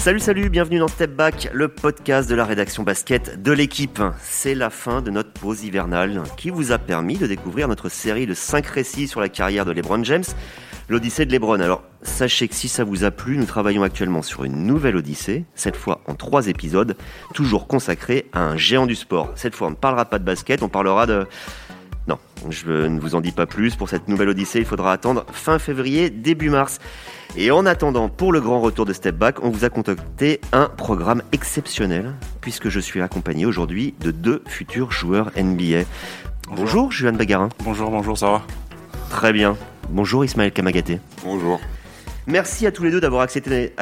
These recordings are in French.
Salut, salut, bienvenue dans Step Back, le podcast de la rédaction basket de l'équipe. C'est la fin de notre pause hivernale qui vous a permis de découvrir notre série de 5 récits sur la carrière de LeBron James, l'Odyssée de LeBron. Alors, sachez que si ça vous a plu, nous travaillons actuellement sur une nouvelle Odyssée, cette fois en 3 épisodes, toujours consacrés à un géant du sport. Cette fois, on ne parlera pas de basket, on parlera de... Non, je ne vous en dis pas plus. Pour cette nouvelle Odyssée, il faudra attendre fin février, début mars. Et en attendant, pour le grand retour de Step Back, on vous a contacté un programme exceptionnel, puisque je suis accompagné aujourd'hui de deux futurs joueurs NBA. Bonjour, Juan Bagarin. Bonjour, bonjour, ça va? Très bien. Bonjour, Ismaël Kamagaté. Bonjour. Merci à tous les deux d'avoir accepté,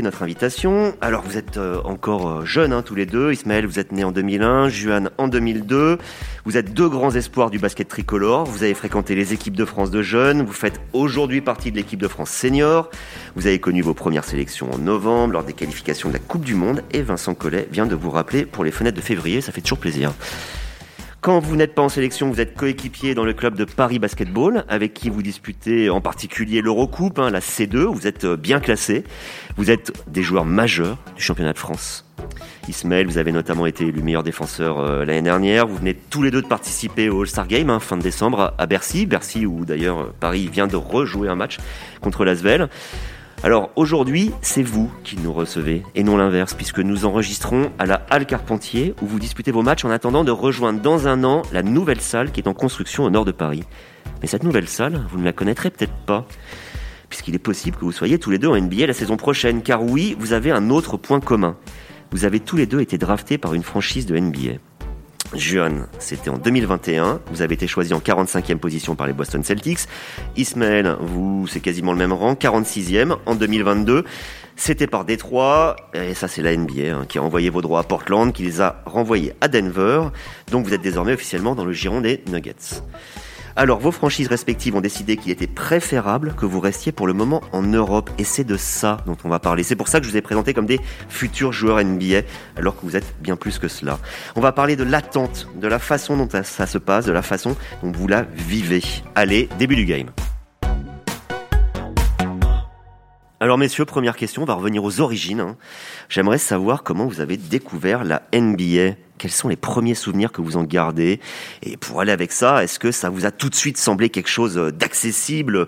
notre invitation. Alors vous êtes euh, encore euh, jeunes hein, tous les deux. Ismaël, vous êtes né en 2001, Juan en 2002. Vous êtes deux grands espoirs du basket tricolore. Vous avez fréquenté les équipes de France de jeunes. Vous faites aujourd'hui partie de l'équipe de France senior. Vous avez connu vos premières sélections en novembre lors des qualifications de la Coupe du Monde. Et Vincent Collet vient de vous rappeler pour les fenêtres de février. Ça fait toujours plaisir. Quand vous n'êtes pas en sélection, vous êtes coéquipier dans le club de Paris Basketball, avec qui vous disputez en particulier l'Eurocoupe, hein, la C2. Vous êtes euh, bien classé. Vous êtes des joueurs majeurs du championnat de France. Ismaël, vous avez notamment été élu meilleur défenseur euh, l'année dernière. Vous venez tous les deux de participer au All-Star Game, hein, fin de décembre, à Bercy. Bercy, où d'ailleurs euh, Paris vient de rejouer un match contre l'Asvel. Alors aujourd'hui, c'est vous qui nous recevez et non l'inverse, puisque nous enregistrons à la Halle Carpentier où vous disputez vos matchs en attendant de rejoindre dans un an la nouvelle salle qui est en construction au nord de Paris. Mais cette nouvelle salle, vous ne la connaîtrez peut-être pas, puisqu'il est possible que vous soyez tous les deux en NBA la saison prochaine, car oui, vous avez un autre point commun. Vous avez tous les deux été draftés par une franchise de NBA. Juan, c'était en 2021. Vous avez été choisi en 45e position par les Boston Celtics. Ismaël, vous, c'est quasiment le même rang, 46e en 2022. C'était par Détroit, et ça c'est la NBA hein, qui a envoyé vos droits à Portland, qui les a renvoyés à Denver. Donc vous êtes désormais officiellement dans le giron des Nuggets. Alors, vos franchises respectives ont décidé qu'il était préférable que vous restiez pour le moment en Europe. Et c'est de ça dont on va parler. C'est pour ça que je vous ai présenté comme des futurs joueurs NBA, alors que vous êtes bien plus que cela. On va parler de l'attente, de la façon dont ça se passe, de la façon dont vous la vivez. Allez, début du game. Alors messieurs, première question, on va revenir aux origines. hein. J'aimerais savoir comment vous avez découvert la NBA. Quels sont les premiers souvenirs que vous en gardez Et pour aller avec ça, est-ce que ça vous a tout de suite semblé quelque chose d'accessible,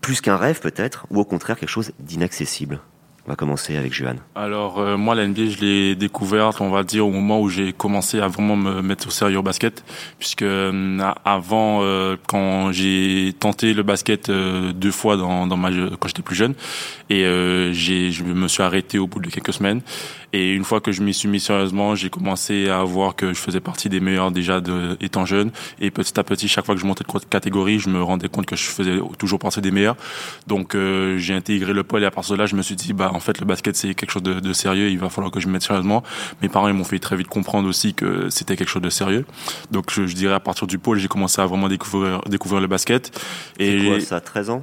plus qu'un rêve peut-être, ou au contraire quelque chose d'inaccessible? On va commencer avec Juan. Alors euh, moi la NBA je l'ai découverte on va dire au moment où j'ai commencé à vraiment me mettre au sérieux au basket puisque euh, avant euh, quand j'ai tenté le basket deux fois dans, ma quand j'étais plus jeune et j'ai je me suis arrêté au bout de quelques semaines et une fois que je m'y suis mis sérieusement j'ai commencé à voir que je faisais partie des meilleurs déjà de, étant jeune. Et petit à petit chaque fois que je montais de catégorie je me rendais compte que je faisais toujours partie des meilleurs. Donc euh, j'ai intégré le pôle et à partir de là je me suis dit bah en fait le basket c'est quelque chose de, de, sérieux. Il va falloir que je me mette sérieusement. Mes parents ils m'ont fait très vite comprendre aussi que c'était quelque chose de sérieux. Donc je, je, dirais à partir du pôle j'ai commencé à vraiment découvrir découvrir le basket. Et quoi, ça 13 ans?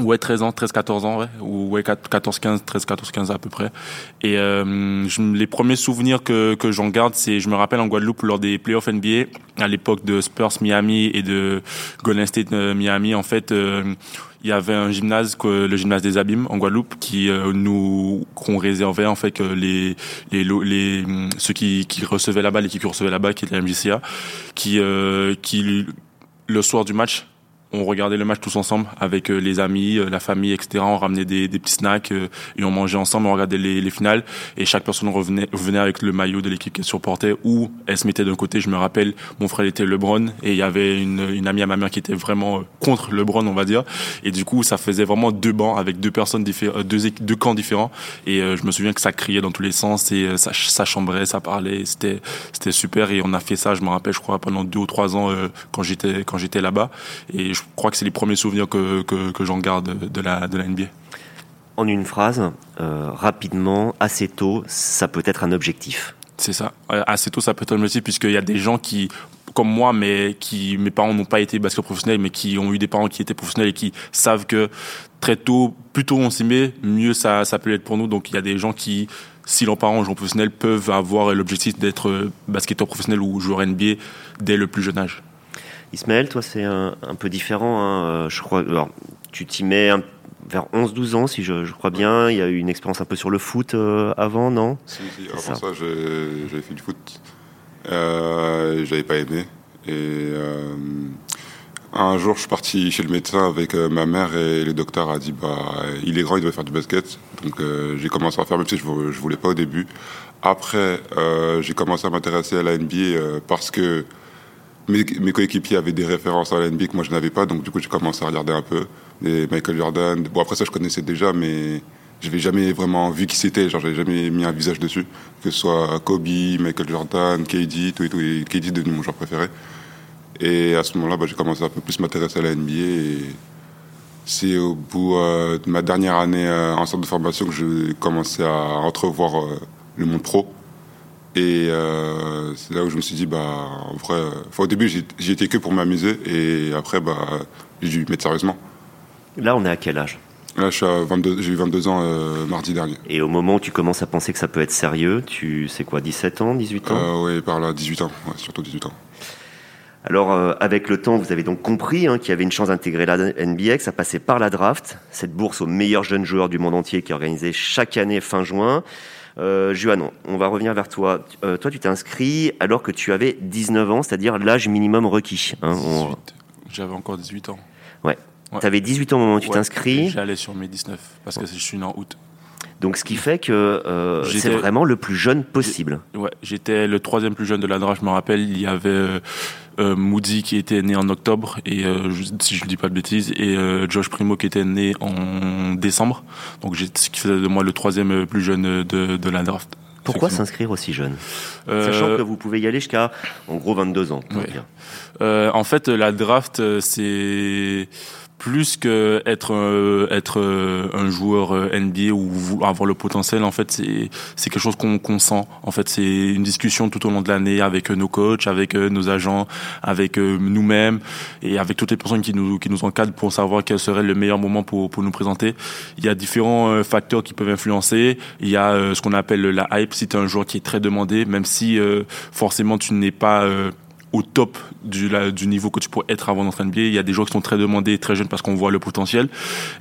Ouais, 13 ans, 13, 14 ans, ouais. Ou ouais, 14, 15, 13, 14, 15 à peu près. Et euh, je, les premiers souvenirs que, que j'en garde, c'est, je me rappelle en Guadeloupe lors des playoffs NBA, à l'époque de Spurs Miami et de Golden State euh, Miami, en fait, euh, il y avait un gymnase, le gymnase des Abîmes en Guadeloupe, qui euh, nous qu'on réservait en fait que les les, les ceux qui, qui recevaient la balle, l'équipe qui recevait la balle, qui était la MJCA, qui qui le soir du match on regardait le match tous ensemble avec euh, les amis, euh, la famille, etc. On ramenait des, des petits snacks euh, et on mangeait ensemble, on regardait les, les, finales et chaque personne revenait, revenait avec le maillot de l'équipe qu'elle supportait ou elle se mettait d'un côté. Je me rappelle, mon frère était LeBron et il y avait une, une amie à ma mère qui était vraiment contre LeBron, on va dire. Et du coup, ça faisait vraiment deux bancs avec deux personnes différentes, deux, deux camps différents. Et je me souviens que ça criait dans tous les sens et ça, ça chambrait, ça parlait. C'était c'était super et on a fait ça. Je me rappelle, je crois pendant deux ou trois ans quand j'étais quand j'étais là-bas et je crois que c'est les premiers souvenirs que, que, que j'en garde de la, de la NBA. En une phrase, euh, rapidement, assez tôt, ça peut être un objectif. C'est ça. Assez tôt, ça peut être un objectif, puisqu'il y a des gens qui, comme moi, mais qui, mes parents n'ont pas été basket professionnels, mais qui ont eu des parents qui étaient professionnels et qui savent que très tôt, plus tôt on s'y met, mieux ça, ça peut être pour nous. Donc il y a des gens qui, si leurs parents jouent professionnels, peuvent avoir l'objectif d'être basketteur professionnel ou joueur NBA dès le plus jeune âge. Ismaël, toi, c'est un, un, peu différent. Hein. Je crois. Alors, tu t'y mets un, vers 11-12 ans, si je, crois bien. Il y a eu une expérience un peu sur le foot avant, non? Si, si. avant ça, j'avais fait du foot. Euh, j'avais pas aimé. Et un jour, je suis parti chez le médecin avec euh, ma mère et le docteur a dit bah il est grand, il doit faire du basket. Donc euh, j'ai commencé à faire, même si je, je voulais pas au début. Après, euh, j'ai commencé à m'intéresser à la NBA parce que mes, coéquipiers avaient des références à la NBA que moi je n'avais pas. Donc du coup, j'ai commencé à regarder un peu Michael Jordan. Bon après ça, je connaissais déjà, mais je n'avais jamais vraiment vu qui c'était. Genre, j'avais jamais mis un visage dessus, que ce soit Kobe, Michael Jordan, KD, tout et tout. Et KD est devenu mon joueur préféré. Et à ce moment-là, bah, j'ai commencé à un peu plus m'intéresser à la NBA. Et c'est au bout euh, de ma dernière année euh, en centre de formation que j'ai commencé à entrevoir euh, le monde pro. Et c'est là où je me suis dit, bah, en vrai, au début, j'y étais que pour m'amuser. Et après, bah, j'ai dû mettre sérieusement. Là, on est à quel âge? Là, j'ai eu 22 ans mardi dernier. Et au moment où tu commences à penser que ça peut être sérieux, tu sais quoi, 17 ans, 18 ans? Oui, par là, 18 ans, surtout 18 ans. Alors, euh, avec le temps, vous avez donc compris hein, qu'il y avait une chance d'intégrer la NBA, que ça passait par la draft, cette bourse aux meilleurs jeunes joueurs du monde entier qui est organisée chaque année fin juin. Euh, Juan, on va revenir vers toi. Euh, toi, tu t'es inscrit alors que tu avais 19 ans, c'est-à-dire l'âge minimum requis. Hein, J'avais encore 18 ans. Ouais. Tu avais 18 ans au moment où tu t'inscris. J'allais sur mes 19 parce que je suis né en août. Donc, ce qui fait que euh, c'est vraiment le plus jeune possible. Ouais, j'étais le troisième plus jeune de la draft. Je me rappelle, il y avait euh, euh, Moody qui était né en octobre et si je ne dis pas de bêtises, et Josh Primo qui était né en décembre. Donc, ce qui faisait de moi le troisième plus jeune de, de la draft. Pourquoi s'inscrire aussi jeune? Sachant que vous pouvez y aller jusqu'à, en gros, 22 ans. en fait, la draft, c'est plus que être euh, être euh, un joueur euh, NBA ou avoir le potentiel en fait c'est c'est quelque chose qu'on qu'on sent. En fait c'est une discussion tout au long de l'année avec nos coachs avec nos agents avec nous-mêmes et avec toutes les personnes qui nous qui nous encadrent pour savoir quel serait le meilleur moment pour pour nous présenter. Il y a différents facteurs qui peuvent influencer. Il y a ce qu'on appelle la hype. Si tu es un joueur qui est très demandé même si forcément tu n'es pas au top du, du niveau que tu pourrais être avant d'entrer NBA. Il y a des joueurs qui sont très demandés, très jeunes parce qu'on voit le potentiel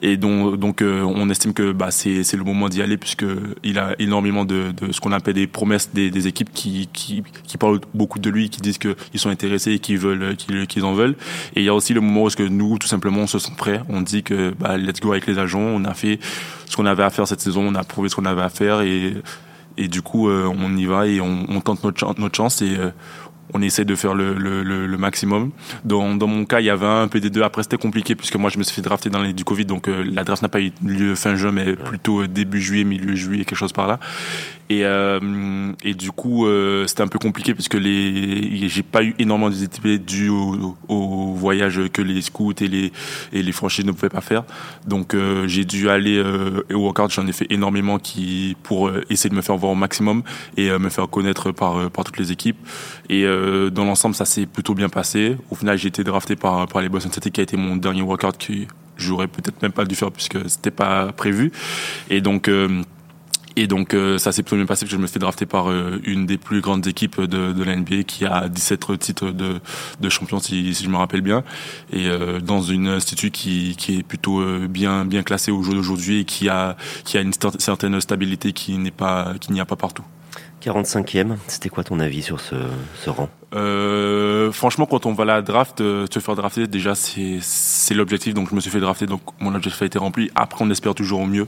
et donc, donc euh, on estime que bah, c'est, c'est le moment d'y aller puisque il a énormément de, de ce qu'on appelle des promesses des, des équipes qui, qui, qui, parlent beaucoup de lui, qui disent qu'ils sont intéressés et qu'ils veulent qu'ils, en veulent. Et il y a aussi le moment où est-ce que nous tout simplement on se sent prêts. On dit que bah, let's go avec les agents. On a fait ce qu'on avait à faire cette saison. On a prouvé ce qu'on avait à faire et et du coup euh, on y va et on, on tente notre, notre chance et euh, on essaie de faire le, le, le, maximum. Dans, dans, mon cas, il y avait un PD2. Après, c'était compliqué puisque moi, je me suis fait drafter dans l'année du Covid, donc euh, la draft n'a pas eu lieu fin juin, mais plutôt début juillet, milieu juillet, quelque chose par là. Et, euh, et du coup, euh, c'était un peu compliqué puisque les, j'ai pas eu énormément de visibilité dû au, au, voyage que les scouts et les, et les franchises ne pouvaient pas faire. Donc, euh, j'ai dû aller euh, au workout. J'en ai fait énormément qui pour euh, essayer de me faire voir au maximum et me faire connaître par par toutes les équipes. Et dans l'ensemble, ça s'est plutôt bien passé. Au final, j'ai été drafté par les Boston Celtics, qui a été mon dernier workout qui j'aurais peut-être même pas dû faire puisque c'était pas prévu. Et donc et donc euh, ça s'est plutôt bien passé parce que je me suis fait drafter par euh, une des plus grandes équipes de, de la NBA qui a 17 titres de, champion si, je me rappelle bien et euh, dans une institut qui, est plutôt bien bien classé au jour d'aujourd'hui et qui a qui a une certaine stabilité qui n'est pas qui n'y a pas partout. 45e, c'était quoi ton avis sur ce, rang? Euh, Franchement, quand on va la draft, se faire drafter, déjà c'est l'objectif. Donc je me suis fait drafter, donc mon objectif a été rempli. Après, on espère toujours au mieux.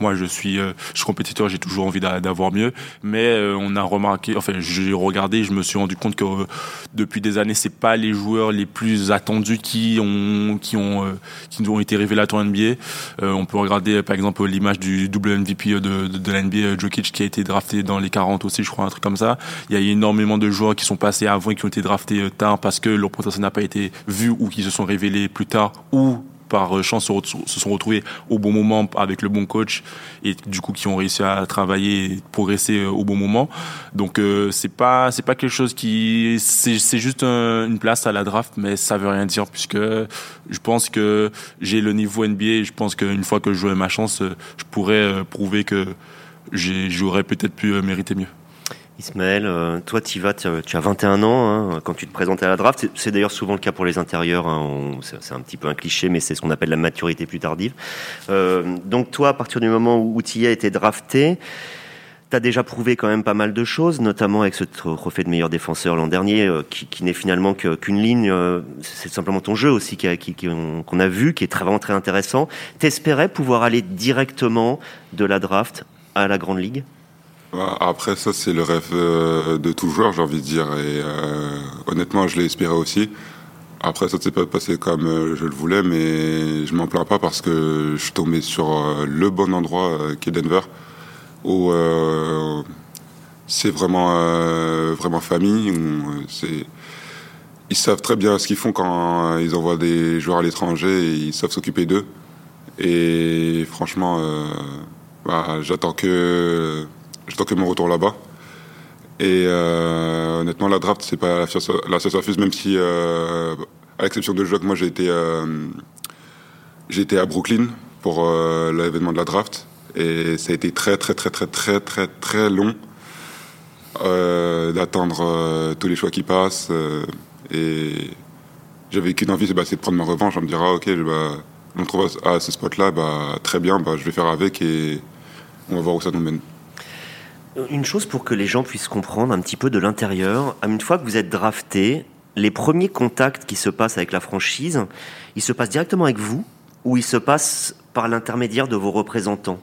Moi, je suis, euh, je suis compétiteur, j'ai toujours envie d'avoir mieux. Mais euh, on a remarqué, enfin, j'ai regardé, je me suis rendu compte que euh, depuis des années, c'est pas les joueurs les plus attendus qui ont, qui ont, qui ont été révélateurs NBA. on peut regarder, par exemple, l'image du double MVP de, de, de l'NBA, Jokic, qui a été drafté dans les 40 aussi, je crois, un truc comme ça. Il y a énormément de joueurs qui sont passés avant et qui ont été draftés tard parce que leur potentiel n'a pas été vu ou qui se sont révélés plus tard ou par euh, chance se, sont retrouvés au bon moment avec le bon coach et du coup qui ont réussi à travailler et progresser euh, au bon moment. Donc euh, c'est pas c'est pas quelque chose qui c'est juste une place à la draft mais ça veut rien dire puisque je pense que j'ai le niveau NBA et je pense qu'une fois que je jouerai ma chance je pourrais prouver que j'aurais peut-être pu mériter mieux. Ismaël, euh, toi, tu vas, tu as 21 ans hein, quand tu te présentes à la draft. C'est d'ailleurs souvent le cas pour les intérieurs. Hein, c'est un petit peu un cliché, mais c'est ce qu'on appelle la maturité plus tardive. Euh, donc toi, à partir du moment où tu as été drafté, tu as déjà prouvé quand même pas mal de choses, notamment avec ce trophée de meilleur défenseur l'an dernier, euh, qui, n'est finalement qu'une ligne. c'est simplement ton jeu aussi qu'on a vu, qui est vraiment très intéressant. T'espérais pouvoir aller directement de la draft à la grande ligue? Après, ça, c'est le rêve euh, de tout joueur, j'ai envie de dire. Et euh, honnêtement, je l'ai espéré aussi. Après, ça ne s'est pas passé comme euh, je le voulais, mais je m'en plains pas parce que je suis tombé sur le bon endroit qui est Denver, où c'est vraiment, vraiment famille. ils savent très bien ce qu'ils font quand ils envoient des joueurs à l'étranger et ils savent s'occuper d'eux. Et franchement, bah, j'attends que J'attends que mon retour là-bas. Et euh, honnêtement, la draft, c'est pas la surface, même si, euh, à l'exception de que moi j'ai été, euh, à Brooklyn pour l'événement de la draft. Et ça a été très, très, très, très, très, très, très long d'attendre tous les choix qui passent. et j'avais qu'une envie, bah, c'est de prendre ma revanche. On me dira, ok, bah, on trouve à ce spot-là, bah, très bien, bah, je vais faire avec et on va voir où ça nous mène. Une chose pour que les gens puissent comprendre un petit peu de l'intérieur. Une fois que vous êtes drafté, les premiers contacts qui se passent avec la franchise, ils se passent directement avec vous ou ils se passent par l'intermédiaire de vos représentants?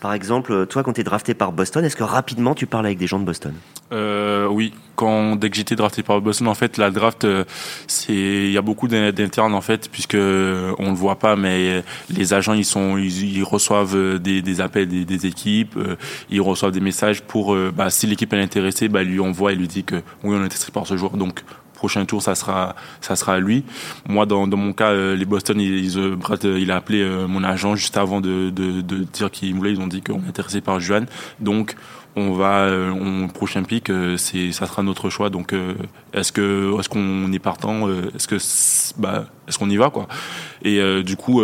Par exemple, toi, quand tu es drafté par Boston, est-ce que rapidement tu parles avec des gens de Boston? Euh, Oui, quand dès que j'étais drafté par Boston, en fait, la draft, euh, c'est il y a beaucoup d'internes en fait, puisque euh, on le voit pas, mais les agents ils sont ils, reçoivent des, des appels des, des, équipes, ils reçoivent des messages pour bah, si l'équipe est intéressée, bah lui envoie et lui dit que oui on est intéressé par ce joueur, donc prochain tour, ça sera, ça sera lui. Moi, dans, dans mon cas, euh, les Boston, ils, euh, Brad, euh, il a appelé mon agent juste avant de, de, de dire qu'il voulait. Ils ont dit qu'on est intéressé par Juan. Donc, on va, on, prochain pic, c'est, ça sera notre choix. Donc, est-ce que, est-ce qu'on est partant bah, est-ce qu'on y va quoi? Et du coup,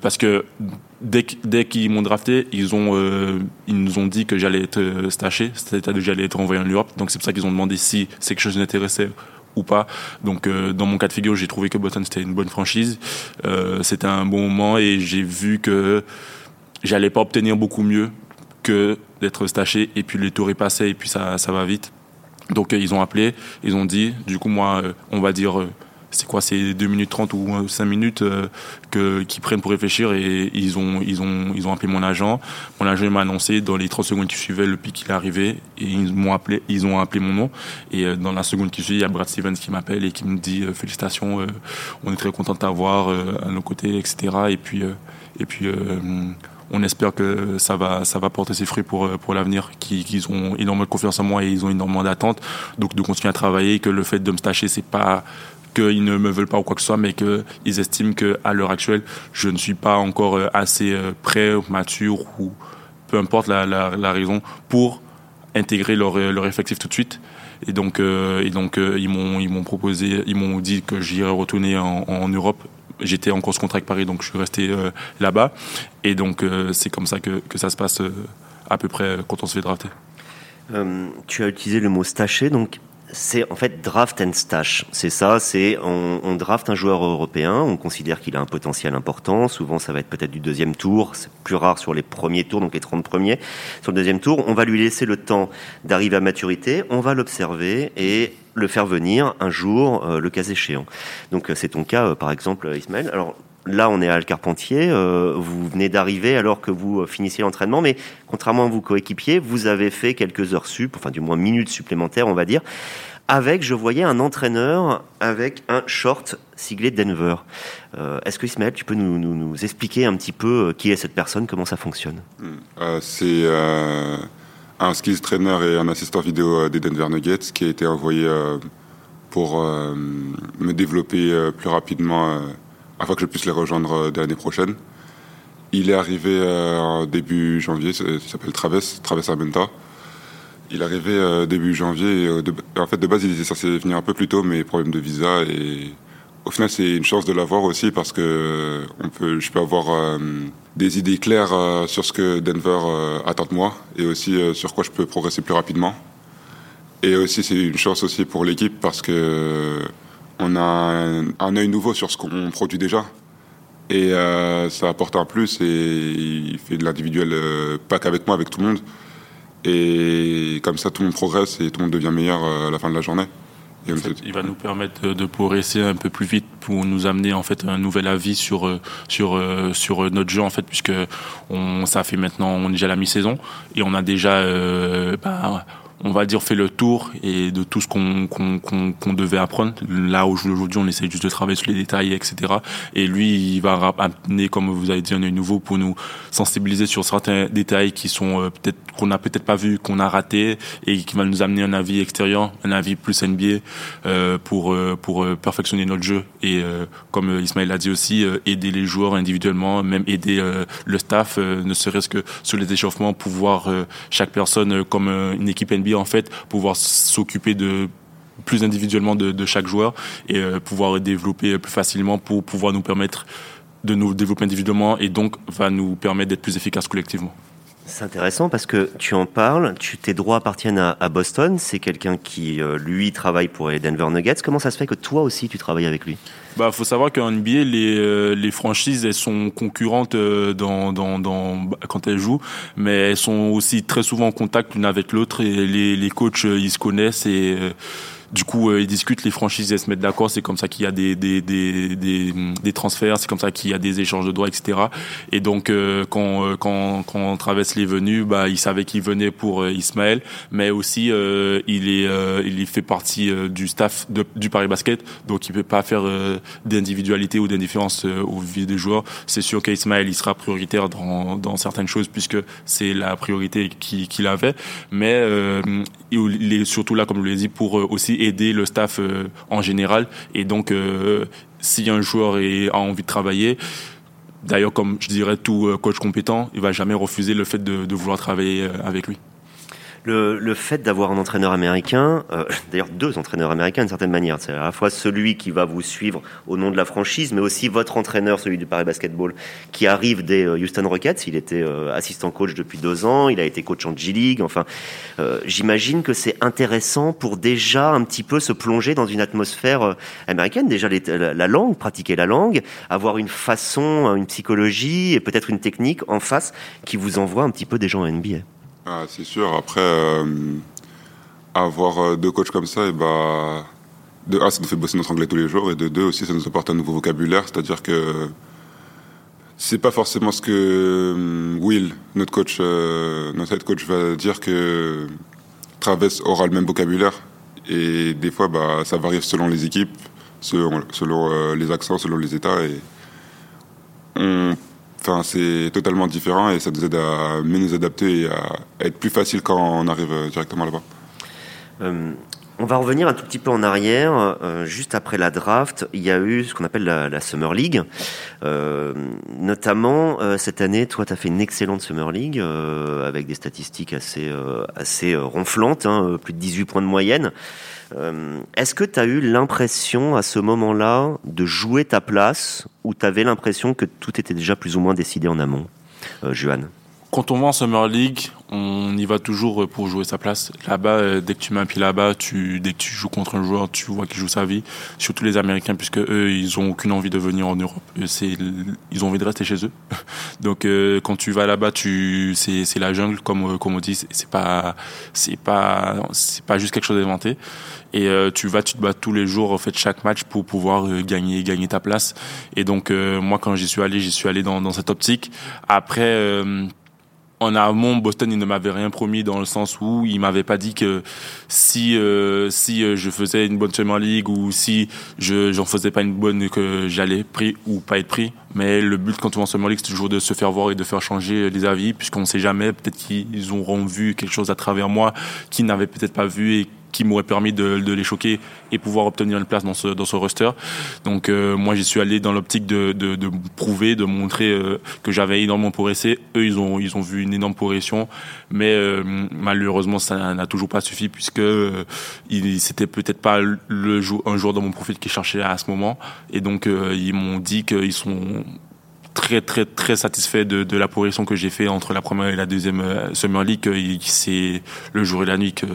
parce que dès, qu'ils m'ont drafté, ils nous ont dit que j'allais être staché, c'est-à-dire que j'allais être envoyé en Europe. Donc c'est pour ça qu'ils ont demandé si c'est quelque chose m'intéressait ou pas. Donc euh, dans mon cas de figure, j'ai trouvé que Boston c'était une bonne franchise. Euh, c'était un bon moment et j'ai vu que j'allais pas obtenir beaucoup mieux que d'être staché et puis les tours est passé et puis ça, ça va vite. Donc euh, ils ont appelé, ils ont dit, du coup moi, on va dire c'est quoi, c'est 2 minutes 30 ou 5 minutes euh, que, qu'ils prennent pour réfléchir et ils ont, ils ont, ils ont appelé mon agent. Mon agent m'a annoncé dans les 30 secondes qui suivaient le pic il est arrivé et ils m'ont appelé, ils ont appelé mon nom. Et euh, dans la seconde qui suit, il y a Brad Stevens qui m'appelle et qui me dit euh, félicitations, on est très content de t'avoir à nos côtés, etc. Et puis, et puis, on espère que ça va, ça va porter ses fruits pour, pour l'avenir, qu'ils ont énormément de confiance en moi et ils ont énormément d'attentes. Donc de continuer à travailler, que le fait de me stacher, c'est pas qu'ils ne me veulent pas ou quoi que ce soit, mais qu'ils estiment qu'à l'heure actuelle, je ne suis pas encore euh, assez euh, prêt, mature ou peu importe la, raison pour intégrer leur, euh, leur effectif tout de suite. Et donc, et donc ils m'ont proposé, ils m'ont dit que j'irais retourner en Europe. J'étais en course contrat avec Paris, donc je suis resté là-bas. Et donc c'est comme ça que, ça se passe à peu près quand on se fait drafter. tu as utilisé le mot staché, donc c'est en fait draft and stash. C'est ça, c'est on, on, draft un joueur européen, on considère qu'il a un potentiel important. Souvent, ça va être peut-être du deuxième tour. C'est plus rare sur les premiers tours, donc les 30 premiers. Sur le deuxième tour, on va lui laisser le temps d'arriver à maturité, on va l'observer et le faire venir un jour, euh, le cas échéant. Donc, euh, c'est ton cas, euh, par exemple, Ismaël. Alors, Là, on est à Le Carpentier. Euh, vous venez d'arriver alors que vous finissiez l'entraînement, mais contrairement à vos coéquipiers, vous avez fait quelques heures sup, enfin du moins minutes supplémentaires, on va dire. Avec, je voyais un entraîneur avec un short siglé Denver. Est-ce que Ismaël, tu peux nous, expliquer un petit peu qui est cette personne, comment ça fonctionne? C'est un skills trainer et un assistant vidéo des Denver Nuggets qui a été envoyé pour me développer plus rapidement afin que je puisse les rejoindre euh, l'année prochaine. Il est arrivé euh, début janvier, il s'appelle Traves, Traves Armenta. Il est arrivé euh, début janvier. en fait, de base, il était censé venir un peu plus tôt, mais problème de visa. Et au final, c'est une chance de l'avoir aussi parce que on peut, je peux avoir des idées claires sur ce que Denver attend de moi et aussi sur quoi je peux progresser plus rapidement. Et aussi, c'est une chance aussi pour l'équipe parce que on a un, un œil nouveau sur ce qu'on produit déjà. Et euh, ça apporte un plus et il fait de l'individuel, euh, pas qu'avec moi, avec tout le monde. Et comme ça, tout le monde progresse et tout le monde devient meilleur euh, à la fin de la journée. En fait, il va nous permettre de, de, progresser un peu plus vite pour nous amener en fait un nouvel avis sur sur sur notre jeu en fait puisque on ça fait maintenant on est déjà à la mi-saison et on a déjà euh, bah, on va dire, fait le tour et de tout ce qu'on qu'on devait apprendre. Là, aujourd'hui, on essaie juste de travailler sur les détails, etc. Et lui, il va amener, comme vous avez dit, un nouveau pour nous sensibiliser sur certains détails qui sont euh, peut-être qu'on n'a peut-être pas vu, qu'on a raté, et qui va nous amener un avis extérieur, un avis plus NBA euh, pour euh, pour euh, perfectionner notre jeu et comme Ismaël l'a dit aussi, aider les joueurs individuellement, même aider le staff, ne serait-ce que sur les échauffements, pouvoir chaque personne comme une équipe NBA en fait pouvoir s'occuper de plus individuellement de, chaque joueur et euh, pouvoir développer plus facilement pour pouvoir nous permettre de nous développer individuellement et donc va nous permettre d'être plus efficaces collectivement. C'est intéressant parce que tu en parles, tu, tes droits appartiennent à, à Boston, c'est quelqu'un qui, euh, lui, travaille pour les Denver Nuggets. Comment ça se fait que toi aussi, tu travailles avec lui? Bah, faut savoir qu'en NBA, les, euh, les franchises, elles sont concurrentes euh, dans, dans, dans, quand elles jouent, mais elles sont aussi très souvent en contact l'une avec l'autre et les, les coachs, ils se connaissent et du coup, euh, ils discutent, les franchises, elles se mettent d'accord. C'est comme ça qu'il y a des, des, des, des, des transferts, c'est comme ça qu'il y a des échanges de droits, etc. Et donc, euh, quand, euh, quand, quand on traverse les venues, bah, ils savaient qu'il venait pour Ismaël, mais aussi il est il fait partie du staff du Paris Basket, donc il peut pas faire d'individualité ou d'indifférence au vie des joueurs. C'est sûr qu'Ismaël il sera prioritaire dans, dans certaines choses puisque c'est la priorité qu'il avait, mais il est surtout là, comme je l'ai dit, pour aussi aider le staff euh, en général. Et donc, euh, si un joueur a envie de travailler, d'ailleurs, comme je dirais tout euh, coach compétent, il va jamais refuser le fait de vouloir travailler avec lui le, fait d'avoir un entraîneur américain, euh, d'ailleurs deux entraîneurs américains d'une certaine manière, c'est à la fois celui qui va vous suivre au nom de la franchise, mais aussi votre entraîneur, celui du Paris Basketball, qui arrive des euh, Houston Rockets. Il était euh, assistant coach depuis deux ans, il a été coach en G-League. Enfin, j'imagine que c'est intéressant pour déjà un petit peu se plonger dans une atmosphère américaine. Déjà la, la langue, pratiquer la langue, avoir une façon, une psychologie et peut-être une technique en face qui vous envoie un petit peu des gens à NBA. Ah, c'est sûr. Après, euh, avoir euh, deux coachs comme ça, et bah, de un, ça nous fait bosser notre anglais tous les jours, et de deux aussi, ça nous apporte un nouveau vocabulaire. C'est-à-dire que c'est pas forcément ce que euh, Will, notre coach, notre head coach, va dire que Travis aura le même vocabulaire. Et des fois, bah, ça varie selon les équipes, selon, les accents, selon les états. Et Enfin, c'est totalement différent et ça nous aide à mieux nous adapter et à être plus facile quand on arrive directement là-bas. Euh, on va revenir un tout petit peu en arrière. Euh, juste après la draft, il y a eu ce qu'on appelle la, Summer League. Euh, notamment, cette année, toi, tu as fait une excellente Summer League avec des statistiques assez, assez ronflantes, hein, plus de 18 points de moyenne. Euh, est-ce que tu as eu l'impression à ce moment-là de jouer ta place ou tu avais l'impression que tout était déjà plus ou moins décidé en amont, euh, quand on va en Summer League, on y va toujours pour jouer sa place. Là-bas, euh, dès que tu mets un pied là-bas, tu, dès que tu joues contre un joueur, tu vois qu'il joue sa vie. Surtout les Américains, puisque eux, ils ont aucune envie de venir en Europe. C'est, ils ont envie de rester chez eux. Donc, euh, quand tu vas là-bas, c'est la jungle, comme, comme on dit. C'est pas, c'est pas, c'est pas juste quelque chose d'inventé. Et euh, tu vas, tu te bats tous les jours, en fait, chaque match pour pouvoir gagner, gagner ta place. Et donc, moi, quand j'y suis allé, j'y suis allé dans, dans cette optique. Après, en amont, Boston, il ne m'avait rien promis dans le sens où il m'avait pas dit que si euh, si euh, je faisais une bonne Summer League ou si je j'en faisais pas une bonne que j'allais pris ou pas être pris. Mais le but quand on va en Summer League, c'est toujours de se faire voir et de faire changer les avis, puisqu'on sait jamais. Peut-être qu'ils auront vu quelque chose à travers moi qu'ils n'avaient peut-être pas vu et qui m'aurait permis de, les choquer et pouvoir obtenir une place dans ce, dans ce roster. Donc euh, moi j'y suis allé dans l'optique de, de, prouver, de montrer euh, que j'avais énormément progressé. Eux ils ont, ils ont vu une énorme progression, mais euh, malheureusement ça n'a toujours pas suffi puisque c'était peut-être pas le jour, un jour dans mon profil qui cherchait à ce moment. Et donc ils m'ont dit qu'ils sont très très très satisfaits de, de la progression que j'ai fait entre la première et la deuxième Summer League. C'est le jour et la nuit que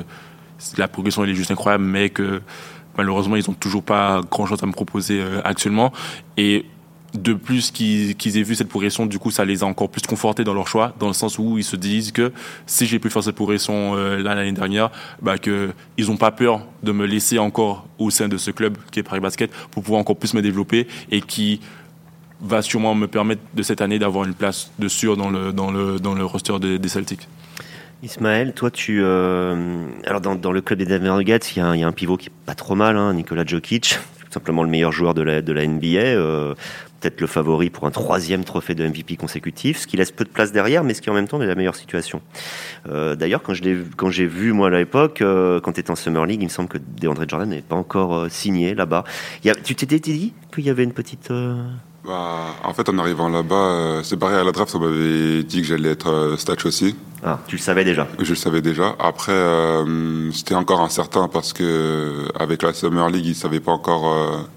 la progression elle est juste incroyable, mais que malheureusement ils ont toujours pas grand chose à me proposer actuellement. Et de plus qu'ils aient vu cette progression, du coup, ça les a encore plus confortés dans leur choix, dans le sens où ils se disent que si j'ai pu faire cette progression euh, l'année dernière, bah, qu'ils n'ont pas peur de me laisser encore au sein de ce club qui est Paris Basket pour pouvoir encore plus me développer et qui va sûrement me permettre de cette année d'avoir une place de sûr dans le, dans le, dans le roster des, Celtics. Ismaël, toi, tu. Euh, alors, dans, le club des Denver Nuggets, il y, a un pivot qui est pas trop mal, hein, Nicolas Jokic, simplement le meilleur joueur de la, NBA. Euh, peut-être le favori pour un troisième trophée de MVP consécutif, ce qui laisse peu de place derrière, mais ce qui en même temps est la meilleure situation. Euh, d'ailleurs, quand j'ai vu moi à l'époque, quand tu étais en Summer League, il me semble que DeAndre Jordan n'est pas encore signé là-bas. Tu t'étais dit qu'il y avait une petite bah, en fait, en arrivant là-bas, c'est pareil à la draft, on m'avait dit que j'allais être Statch aussi. Ah, tu le savais déjà Je le savais déjà. Après, c'était encore incertain parce que avec la Summer League, ils savaient pas encore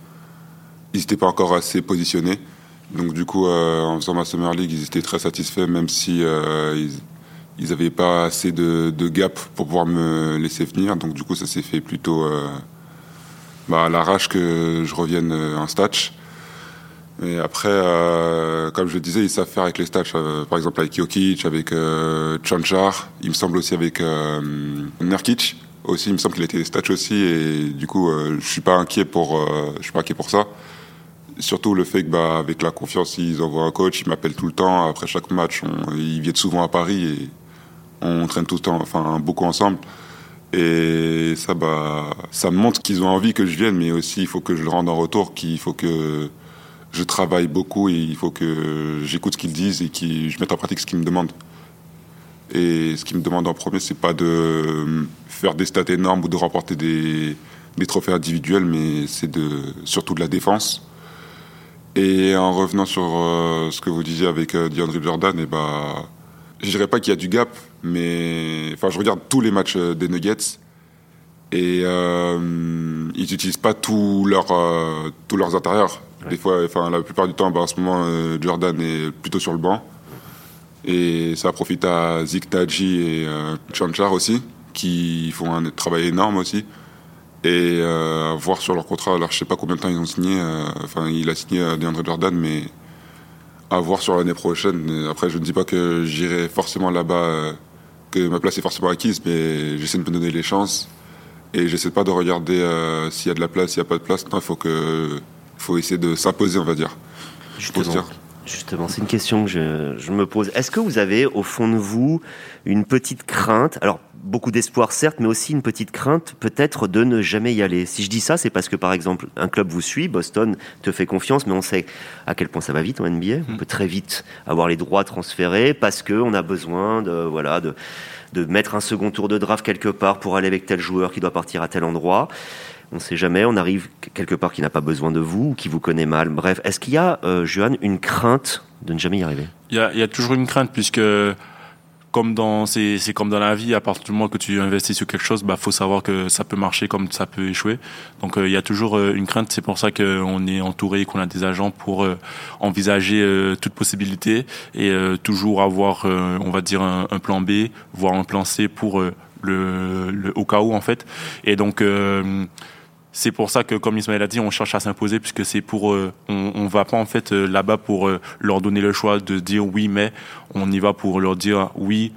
ils n'étaient pas encore assez positionnés. Donc du coup, euh, en faisant ma Summer League, ils étaient très satisfaits, même si euh, ils n'avaient pas assez de, gap pour pouvoir me laisser venir. Donc du coup, ça s'est fait plutôt euh, bah, à l'arrache que je revienne en statch. Et après, comme je le disais, ils savent faire avec les stats. par exemple, avec Jokic, avec Chanchar. Il me semble aussi avec Nerkic. Aussi, il me semble qu'il était stats aussi. Et du coup, je suis pas inquiet pour, je suis pas inquiet pour ça surtout le fait que bah, avec la confiance, ils envoient un coach, ils m'appellent tout le temps. Après chaque match, ils viennent souvent à Paris et on traîne tout le temps, enfin beaucoup ensemble. Et ça, bah, ça me montre qu'ils ont envie que je vienne, mais aussi il faut que je le rende en retour, qu'il faut que je travaille beaucoup et il faut que j'écoute ce qu'ils disent et que je mette en pratique ce qu'ils me demandent. Et ce qu'ils me demandent en premier, c'est pas de faire des stats énormes ou de remporter des, trophées individuels, mais c'est de, surtout de la défense et en revenant sur euh, ce que vous disiez avec euh, DeAndre Jordan, et eh bah, je dirais pas qu'il y a du gap, mais enfin, je regarde tous les matchs euh, des Nuggets et ils n'utilisent pas tous tous leurs intérieurs. Des fois, enfin, la plupart du temps, bah, en ce moment, Jordan est plutôt sur le banc. Et ça profite à Zik Taji et Chanchar aussi, qui font un travail énorme aussi et euh, voir sur leur contrat. Alors, je sais pas combien de temps ils ont signé. Euh, enfin, il a signé euh, DeAndre Jordan, mais à voir sur l'année prochaine. Après, je ne dis pas que j'irai forcément là-bas, que ma place est forcément acquise, mais j'essaie de me donner les chances. Et j'essaie pas de regarder s'il y a de la place, s'il n'y a pas de place. Non, il faut que, faut essayer de s'imposer, on va dire. Justement. Justement, c'est une question que je, je me pose. Est-ce que vous avez au fond de vous une petite crainte Alors, beaucoup d'espoir certes, mais aussi une petite crainte peut-être de ne jamais y aller? Si je dis ça, c'est parce que par exemple un club vous suit, Boston te fait confiance, mais on sait à quel point ça va vite en NBA. On mm. peut très vite avoir les droits transférés parce que on a besoin de voilà de de mettre un second tour de draft quelque part pour aller avec tel joueur qui doit partir à tel endroit. On ne sait jamais, on arrive quelque part qui n'a pas besoin de vous ou qui vous connaît mal. Bref, est-ce qu'il y a, euh, une crainte de ne jamais y arriver? Il y, a, toujours une crainte puisque comme dans c'est comme dans la vie à partir du moment que tu investis sur quelque chose bah faut savoir que ça peut marcher comme ça peut échouer. Donc euh, il y a toujours euh, une crainte. C'est pour ça qu'on est entouré qu'on a des agents pour envisager toute possibilité et toujours avoir on va dire un, plan B voire un plan C pour le au cas où en fait. Et donc c'est pour ça que, comme Ismaël a dit, on cherche à s'imposer puisque c'est pour, euh, on, on va pas en fait euh, là-bas pour euh, leur donner le choix de dire oui, mais on y va pour leur dire oui,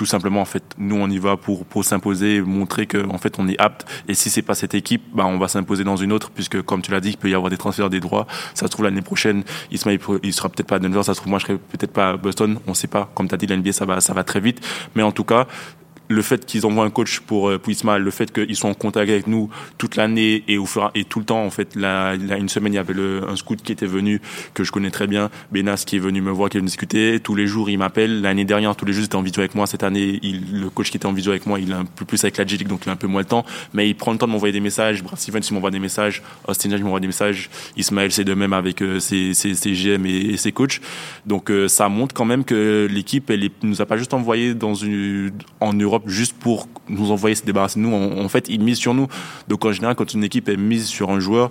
tout simplement en fait. Nous on y va pour pour s'imposer montrer que fait on est apte. Et si c'est pas cette équipe bah on va s'imposer dans une autre puisque comme tu l'as dit il peut y avoir des transferts des droits. Ça se trouve l'année prochaine Ismaël il sera peut-être pas à Denver ça se trouve moi je serai peut-être pas à Boston on sait pas. Comme tu as dit l'NBA ça va ça va très vite. Mais en tout cas le fait qu'ils envoient un coach pour, euh, pour Ismaël, le fait qu'ils sont en contact avec nous toute l'année et, au fur, et tout le temps, en fait, là, a une semaine, il y avait le, un scout qui était venu, que je connais très bien, Benas, qui est venu me voir, qui est venu discuter. Tous les jours, il m'appelle. L'année dernière, tous les jours, il était en visio avec moi. Cette année, il, le coach qui était en visio avec moi, il est un peu plus avec la G donc il a un peu moins le temps. Mais il prend le temps de m'envoyer des messages. Brad Stevens, il m'envoie des messages. Austin il m'envoie des messages. Ismaël, c'est de même avec euh, ses, ses, ses, GM et, ses coachs. Donc, euh, ça montre quand même que l'équipe, elle nous a pas juste envoyé dans une, en Europe juste pour nous envoyer se débarrasser de nous. En, fait, ils misent sur nous. Donc en général, quand une équipe est mise sur un joueur,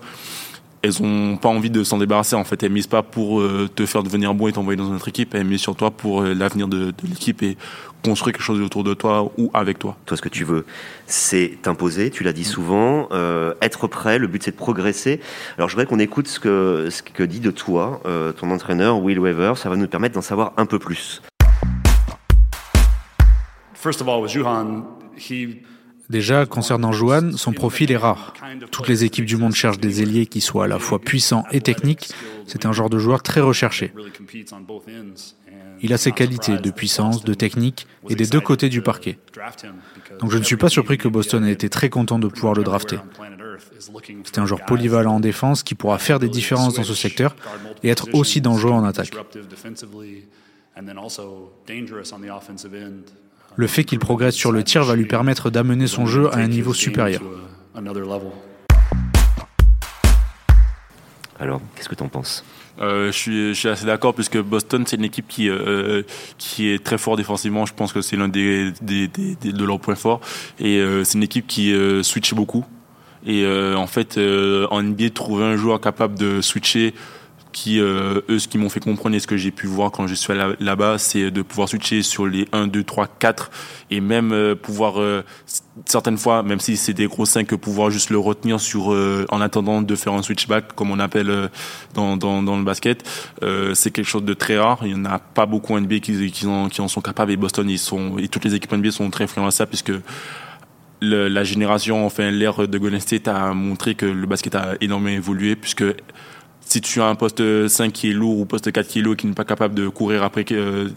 elles ont pas envie de s'en débarrasser. En fait, elles misent pas pour euh, te faire devenir bon et t'envoyer dans notre équipe. Elles misent sur toi pour euh, l'avenir de, l'équipe et construire quelque chose autour de toi ou avec toi. Toi, ce que tu veux, c'est t'imposer. Tu l'as dit souvent, euh, être prêt. Le but, c'est de progresser. Alors, je voudrais qu'on écoute ce que ce que dit de toi ton entraîneur Will Weaver. Ça va nous permettre d'en savoir un peu plus. Déjà, concernant Johan, son profil est rare. Toutes les équipes du monde cherchent des ailiers qui soient à la fois puissants et techniques. C'est un genre de joueur très recherché. Il a ses qualités de puissance, de technique et des deux côtés du parquet. Donc je ne suis pas surpris que Boston ait été très content de pouvoir le drafter. C'est un joueur polyvalent en défense qui pourra faire des différences dans ce secteur et être aussi dangereux en attaque. Le fait qu'il progresse sur le tir va lui permettre d'amener son jeu à un niveau supérieur. Alors, qu'est-ce que tu en penses? Euh, je, suis, je suis assez d'accord puisque Boston c'est une équipe qui euh, qui est très fort défensivement. Je pense que c'est l'un des, des, des, des- de leurs points forts et euh, c'est une équipe qui euh, switch beaucoup. Et euh, en fait, euh, en NBA, trouver un joueur capable de switcher, qui euh, eux, ce qui m'ont fait comprendre et ce que j'ai pu voir quand je suis là-bas, c'est de pouvoir switcher sur les 1, 2, 3, 4 et même euh, pouvoir euh, certaines fois, même si c'est des gros 5, pouvoir juste le retenir sur euh, en attendant de faire un switchback comme on appelle euh, dans, le basket. Euh, c'est quelque chose de très rare. Il n'y en a pas beaucoup en NBA qui, en, sont capables et Boston ils sont et toutes les équipes NBA sont très influencées à ça puisque la génération, enfin l'ère de Golden State a montré que le basket a énormément évolué puisque si tu as un poste 5 qui est lourd ou poste 4 qui est lourd et qui n'est pas capable de courir après euh,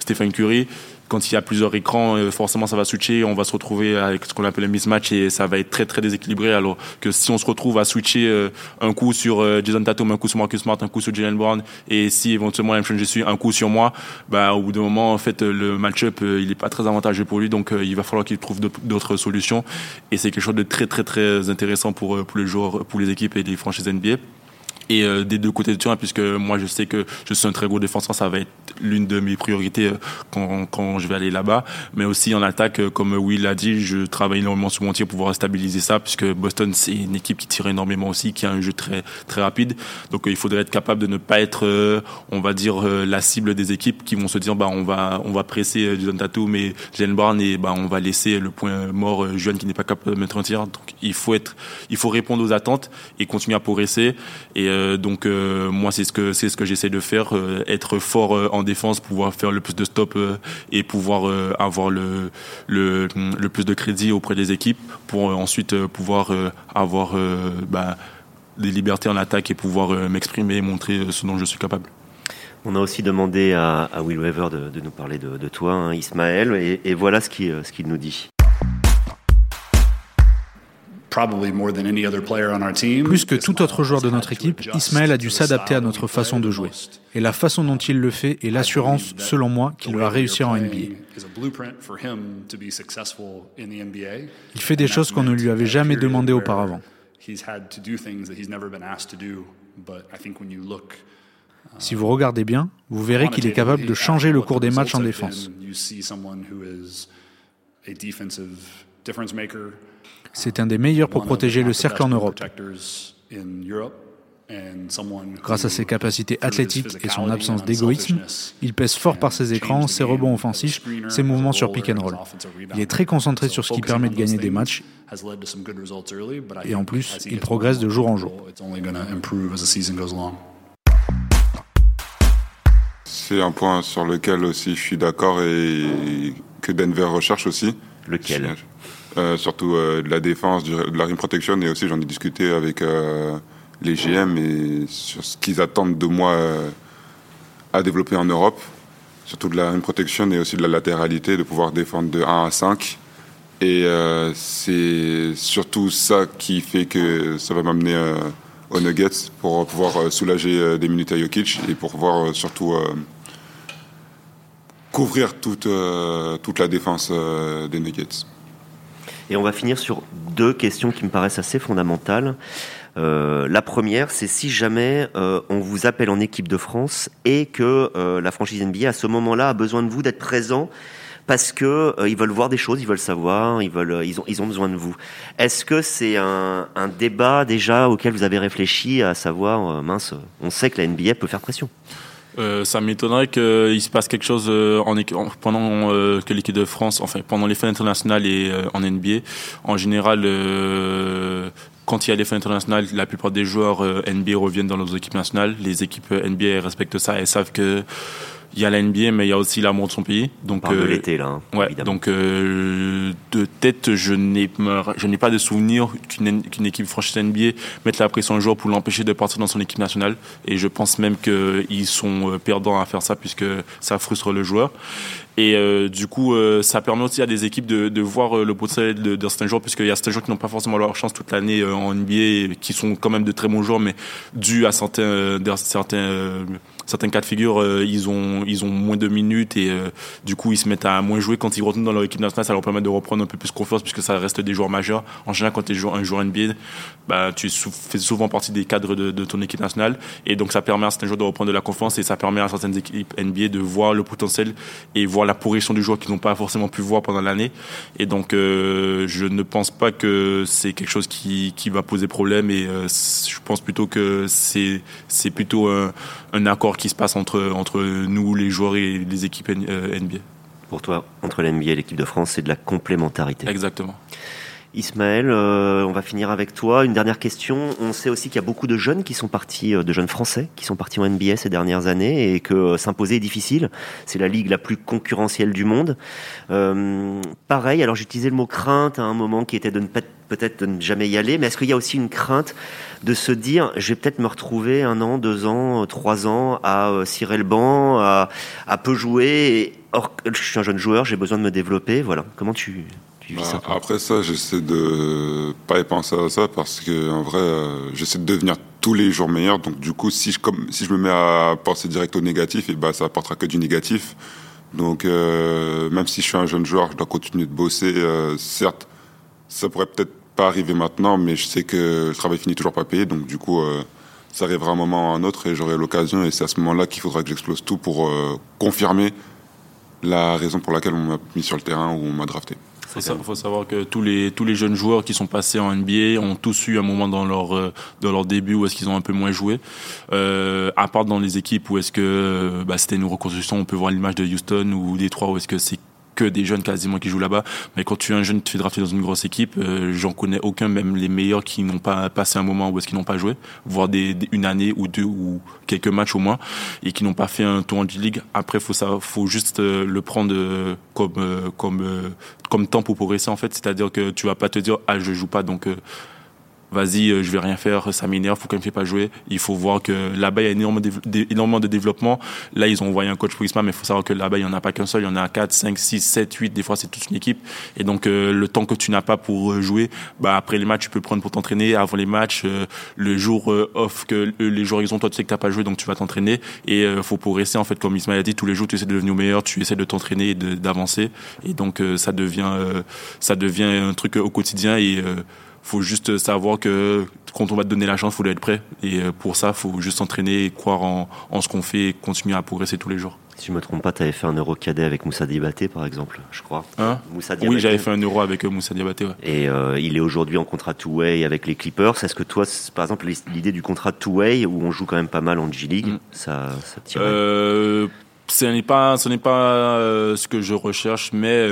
Stephen Curry, quand il y a plusieurs écrans, euh, forcément ça va switcher, on va se retrouver avec ce qu'on appelle un mismatch et ça va être très très déséquilibré. Alors que si on se retrouve à switcher euh, un coup sur euh, Jason Tatum, un coup sur Marcus Smart, un coup sur Jalen Brown et si éventuellement la je suis un coup sur moi, bah au bout d'un moment en fait le match-up euh, il est pas très avantageux pour lui. Donc il va falloir qu'il trouve d'autres- solutions. Et c'est quelque chose de très très très intéressant pour pour les joueurs, pour les équipes et les franchises NBA et euh, des deux côtés du terrain puisque moi je sais que je suis un très gros défenseur ça va être l'une de mes priorités euh, quand, quand je vais aller là-bas. Mais aussi en attaque euh, comme Will l'a dit je travaille énormément sur mon tir pour pouvoir stabiliser ça puisque Boston c'est une équipe qui tire énormément aussi qui a un jeu très très rapide. Donc euh, il faudrait être capable de ne pas être on va dire la cible des équipes qui vont se dire bah on va on va presser Jason Tatum et Jalen Brown et bah on va laisser le point mort Juan qui n'est pas capable de mettre un tir. Donc il faut être il faut répondre aux attentes et continuer à progresser. Et donc euh, moi c'est ce que c'est ce que j'essaie de faire, euh, être fort euh, en défense, pouvoir faire le plus de stops euh, et pouvoir euh, avoir le, le plus de crédit auprès des équipes pour euh, ensuite euh, pouvoir euh, avoir euh, bah, des libertés en attaque et pouvoir euh, m'exprimer et montrer euh, ce dont je suis capable. On a aussi demandé à, Will Weaver de, nous parler de, toi, hein, Ismaël, et, voilà euh, ce qu'il nous dit. Plus que tout autre joueur de notre équipe, Ismaël a dû s'adapter à notre façon de jouer. Et la façon dont il le fait est l'assurance, selon moi, qu'il va réussir en NBA. Il fait des choses qu'on ne lui avait jamais demandées auparavant. Si vous regardez bien, vous verrez qu'il est capable de changer le cours des matchs en défense. C'est un des meilleurs pour protéger le cercle en Europe. Grâce à ses capacités athlétiques et son absence d'égoïsme, il pèse fort par ses écrans, ses rebonds offensifs, ses mouvements sur pick and roll. Il est très concentré sur ce qui permet de gagner des matchs et en plus, il progresse de jour en jour. C'est un point sur lequel aussi je suis d'accord et que Denver recherche aussi. Lequel? Euh, Surtout euh, de la défense, de la rim protection et aussi j'en ai discuté avec euh, les GM et sur ce qu'ils attendent de moi à développer en Europe. Surtout de la rim protection et aussi de la latéralité, de pouvoir défendre de 1 à 5. Et c'est surtout ça qui fait que ça va m'amener aux Nuggets pour pouvoir soulager des minutes à Jokic et pour pouvoir surtout couvrir toute, toute la défense des Nuggets. Et on va finir sur deux questions qui me paraissent assez fondamentales. Euh, la première, c'est si jamais euh, on vous appelle en équipe de France et que euh, la franchise NBA à ce moment-là a besoin de vous d'être présent parce que ils veulent voir des choses, ils veulent savoir, ils veulent, ils ont, besoin de vous. Est-ce que c'est un, débat déjà auquel vous avez réfléchi, à savoir, mince, on sait que la NBA peut faire pression? Euh, ça m'étonnerait qu'il se passe quelque chose euh, en, pendant euh, que l'équipe de France, enfin pendant les fins internationales et en NBA. En général, quand il y a les fins internationales, la plupart des joueurs NBA reviennent dans leurs équipes nationales. Les équipes NBA respectent ça et savent que il y a la NBA, mais il y a aussi l'amour de son pays. Donc, On de l'été, là. Hein, ouais, donc, de tête, je n'ai, je n'ai pas de souvenir qu'une, qu'une équipe franchise NBA mette la pression un jour pour l'empêcher de partir dans son équipe nationale. Et je pense même qu'ils sont perdants à faire ça puisque ça frustre le joueur. Et euh, du coup, euh, ça permet aussi à des équipes de, de voir euh, le potentiel de, de certains joueurs, puisqu'il y a certains joueurs qui n'ont pas forcément leur chance toute l'année en NBA, qui sont quand même de très bons joueurs, mais dû à certains, certains certains cas de figure, ils ont ils ont moins de minutes et du coup ils se mettent à moins jouer quand ils retournent dans leur équipe nationale, ça leur permet de reprendre un peu plus confiance puisque ça reste des joueurs majeurs. En général, quand tu es un joueur NBA, bah tu fais souvent partie des cadres de, ton équipe nationale et donc ça permet à certains joueurs de reprendre de la confiance et ça permet à certaines équipes NBA de voir le potentiel et voir la progression du joueur qu'ils n'ont pas forcément pu voir pendant l'année. Et donc, euh, je ne pense pas que c'est quelque chose qui, qui va poser problème. Et euh, je pense plutôt que c'est plutôt un, accord qui se passe entre entre nous, les joueurs et les équipes NBA. Euh, Pour toi, entre l'NBA et l'équipe de France, c'est de la complémentarité. Exactement. Ismaël, euh, on va finir avec toi. Une dernière question. On sait aussi qu'il y a beaucoup de jeunes qui sont partis, euh, de jeunes Français, qui sont partis en NBA ces dernières années et que s'imposer est difficile. C'est la ligue la plus concurrentielle du monde. pareil, alors j'utilisais le mot crainte à un moment qui était de ne peut-être de ne jamais y aller, mais est-ce qu'il y a aussi une crainte de se dire, je vais peut-être me retrouver un an, deux ans, trois ans à cirer le banc, à, à peu jouer. Et, or, je suis un jeune joueur, j'ai besoin de me développer. Voilà. Comment tu bah, après ça, j'essaie de pas y penser à ça parce que en vrai, euh, j'essaie de devenir tous les jours meilleur. Donc du coup, si je comme si je me mets à penser direct au négatif, et bah ça apportera que du négatif. Donc euh, même si je suis un jeune joueur, je dois continuer de bosser. Euh, certes, ça pourrait peut-être pas arriver maintenant, mais je sais que le travail finit toujours pas payé. Donc du coup, ça arrivera un moment ou un autre et j'aurai l'occasion. Et c'est à ce moment-là qu'il faudra que j'explose tout pour confirmer la raison pour laquelle on m'a mis sur le terrain ou on m'a drafté. Il faut, savoir que tous les, tous les jeunes joueurs qui sont passés en NBA ont tous eu un moment dans leur, euh, dans leur début où est-ce qu'ils ont un peu moins joué. Euh, à part dans les équipes où est-ce que bah, c'était une reconstruction, on peut voir l'image de Houston ou Détroit où est-ce que c'est que des jeunes quasiment qui jouent là-bas. Mais quand tu es un jeune, tu te fais drafter dans une grosse équipe, euh, j'en connais aucun, même les meilleurs qui n'ont pas passé un moment où est-ce qu'ils n'ont pas joué, voire une année ou deux ou quelques matchs au moins, et qui n'ont pas fait un tour en G-League. Après, faut ça, faut juste euh, le prendre euh, comme comme comme temps pour progresser en fait. C'est-à-dire que tu vas pas te dire ah je joue pas donc vas-y, euh, je vais rien faire, ça m'énerve, faut qu'elle me fait pas jouer. Il faut voir que là-bas, il y a énormément de, énormément de développement. Là, ils ont envoyé un coach pour Isma, mais il faut savoir que là-bas, il y en a pas qu'un seul, il y en a 4, 5, 6, 7, 8, des fois, c'est toute une équipe. Et donc, euh, le temps que tu n'as pas pour euh, jouer, bah, après les matchs, tu peux prendre pour t'entraîner. Avant les matchs, le jour off que les jours ils ont, toi, tu sais que t'as pas joué, donc tu vas t'entraîner. Et faut progresser, en fait, comme Isma a dit, tous les jours, tu essaies de devenir meilleur, tu essaies de t'entraîner et d'avancer. Et donc, ça devient, ça devient un truc au quotidien et, faut juste savoir que quand on va te donner la chance, faut être prêt. Et euh, pour ça, faut juste s'entraîner, croire en, ce qu'on fait et continuer à progresser tous les jours. Si je me trompe pas, tu avais fait un euro cadet avec Moussa Diabaté, par exemple, je crois. Hein? Moussa oui, j'avais fait un euro avec euh, Moussa Diabaté. Ouais. Et euh, il est aujourd'hui en contrat two-way avec les Clippers. Est-ce que toi, par exemple, l'idée du contrat two-way, où on joue quand même pas mal en G-League, mm. ça, ça tire ce n'est pas, ce n'est pas ce que je recherche, mais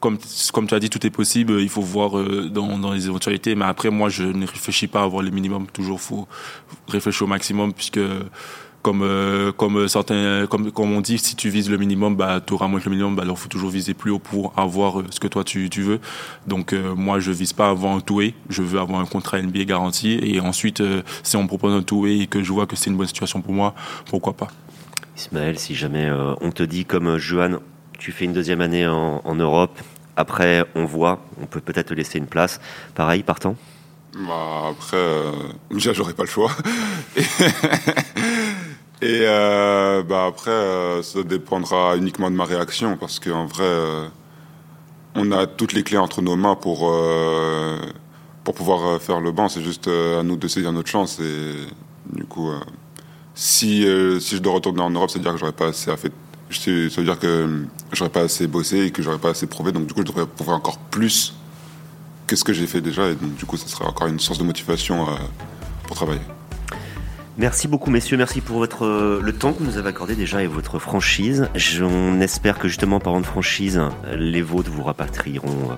comme, comme tu as dit, tout est possible. Il faut voir euh, dans, dans les éventualités. Mais après, moi, je ne réfléchis pas à avoir le minimum. Toujours, faut réfléchir au maximum puisque comme euh, comme certains comme comme on dit si tu vises le minimum bah tu auras moins que le minimum bah alors faut toujours viser plus haut pour avoir euh, ce que toi tu, tu veux donc moi je vise pas avoir un two je veux avoir un contrat NBA garanti et ensuite si on me propose un two et que je vois que c'est une bonne situation pour moi pourquoi pas Ismaël si jamais on te dit comme Johan tu fais une deuxième année en, Europe après, on voit, on peut peut-être te laisser une place. Pareil, partant? Bah, Après, euh, déjà, j'aurais pas le choix. Et euh, bah, après, euh, ça dépendra uniquement de ma réaction, parce qu'en vrai, euh, on a toutes les clés entre nos mains pour, pour pouvoir faire le banc. C'est juste à nous de saisir notre chance. Et du coup, si, si je dois retourner en Europe, c'est-à-dire que j'aurais pas assez fait ça veut dire que j'aurais pas assez bossé et que j'aurais pas assez prouvé, donc du coup, je devrais prouver encore plus que ce que j'ai fait déjà, et donc du coup, ça serait encore une source de motivation pour travailler. Merci beaucoup messieurs, merci pour votre le temps que vous nous avez accordé déjà et votre franchise. On espère que justement par de franchise, les vôtres vous rapatrieront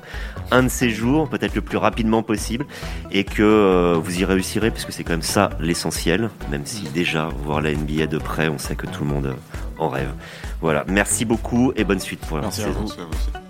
un de ces jours, peut-être le plus rapidement possible, et que euh, vous y réussirez, puisque c'est quand même ça l'essentiel, même si déjà voir la NBA de près, on sait que tout le monde en rêve. Voilà, merci beaucoup et bonne suite pour la merci saison. À vous.